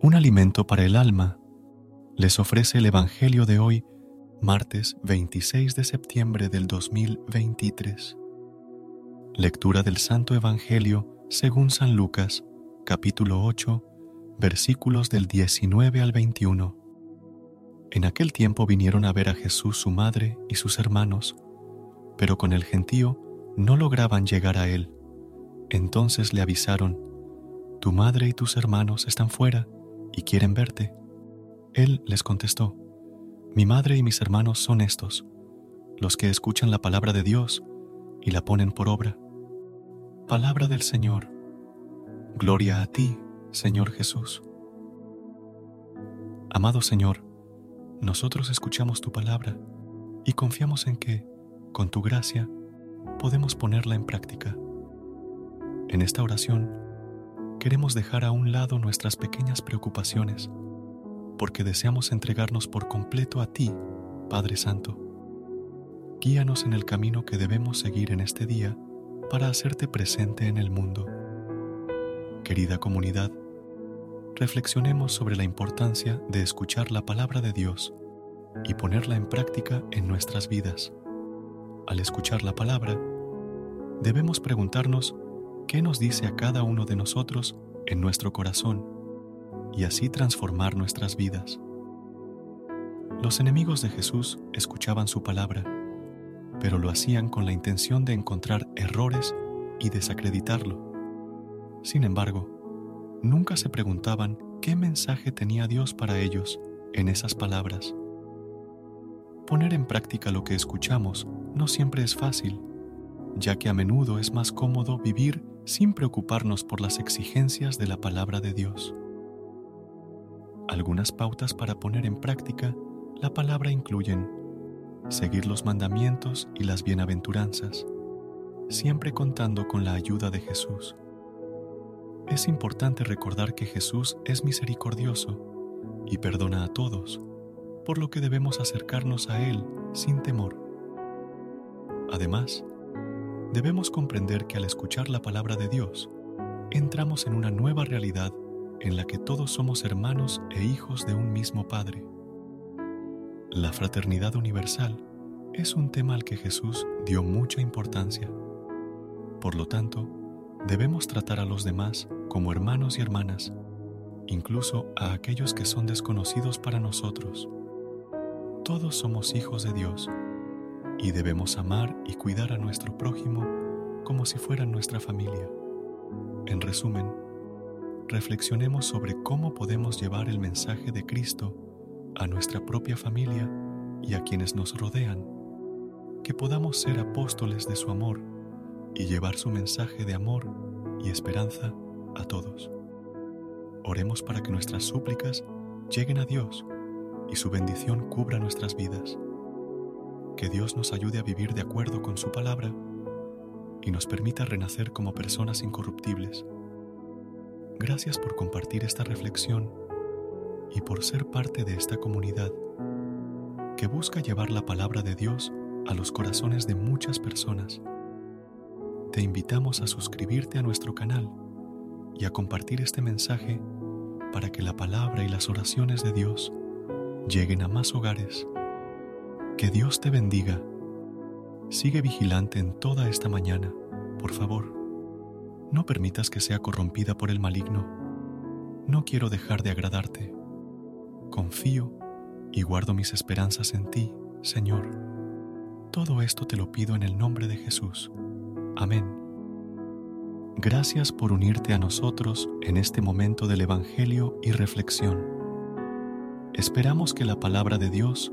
Un alimento para el alma les ofrece el Evangelio de hoy, martes 26 de septiembre del 2023. Lectura del Santo Evangelio según San Lucas, capítulo 8, versículos del 19 al 21. En aquel tiempo vinieron a ver a Jesús su madre y sus hermanos, pero con el gentío no lograban llegar a él. Entonces le avisaron, Tu madre y tus hermanos están fuera y quieren verte. Él les contestó, Mi madre y mis hermanos son estos, los que escuchan la palabra de Dios y la ponen por obra. Palabra del Señor. Gloria a ti, Señor Jesús. Amado Señor, nosotros escuchamos tu palabra y confiamos en que, con tu gracia, podemos ponerla en práctica. En esta oración, queremos dejar a un lado nuestras pequeñas preocupaciones, porque deseamos entregarnos por completo a ti, Padre Santo. Guíanos en el camino que debemos seguir en este día para hacerte presente en el mundo. Querida comunidad, reflexionemos sobre la importancia de escuchar la palabra de Dios y ponerla en práctica en nuestras vidas. Al escuchar la palabra, debemos preguntarnos qué nos dice a cada uno de nosotros en nuestro corazón y así transformar nuestras vidas. Los enemigos de Jesús escuchaban su palabra, pero lo hacían con la intención de encontrar errores y desacreditarlo. Sin embargo, nunca se preguntaban qué mensaje tenía Dios para ellos en esas palabras. Poner en práctica lo que escuchamos no siempre es fácil, ya que a menudo es más cómodo vivir sin preocuparnos por las exigencias de la palabra de Dios. Algunas pautas para poner en práctica la palabra incluyen seguir los mandamientos y las bienaventuranzas, siempre contando con la ayuda de Jesús. Es importante recordar que Jesús es misericordioso y perdona a todos, por lo que debemos acercarnos a Él sin temor. Además, debemos comprender que al escuchar la palabra de Dios, entramos en una nueva realidad en la que todos somos hermanos e hijos de un mismo Padre. La fraternidad universal es un tema al que Jesús dio mucha importancia. Por lo tanto, debemos tratar a los demás como hermanos y hermanas, incluso a aquellos que son desconocidos para nosotros. Todos somos hijos de Dios y debemos amar y cuidar a nuestro prójimo como si fuera nuestra familia. En resumen, reflexionemos sobre cómo podemos llevar el mensaje de Cristo a nuestra propia familia y a quienes nos rodean, que podamos ser apóstoles de su amor y llevar su mensaje de amor y esperanza a todos. Oremos para que nuestras súplicas lleguen a Dios y su bendición cubra nuestras vidas. Que Dios nos ayude a vivir de acuerdo con su palabra y nos permita renacer como personas incorruptibles. Gracias por compartir esta reflexión y por ser parte de esta comunidad que busca llevar la palabra de Dios a los corazones de muchas personas. Te invitamos a suscribirte a nuestro canal y a compartir este mensaje para que la palabra y las oraciones de Dios lleguen a más hogares. Que Dios te bendiga. Sigue vigilante en toda esta mañana, por favor. No permitas que sea corrompida por el maligno. No quiero dejar de agradarte. Confío y guardo mis esperanzas en ti, Señor. Todo esto te lo pido en el nombre de Jesús. Amén. Gracias por unirte a nosotros en este momento del Evangelio y reflexión. Esperamos que la palabra de Dios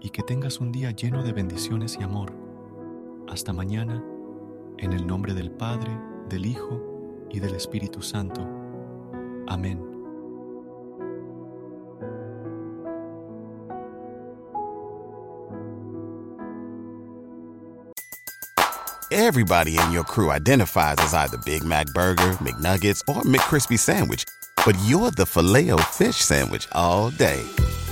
y que tengas un día lleno de bendiciones y amor. Hasta mañana, en el nombre del Padre, del Hijo y del Espíritu Santo. Amén. Everybody in your crew identifies as either Big Mac Burger, McNuggets, or McCrispy Sandwich. But you're the filet fish Sandwich all day.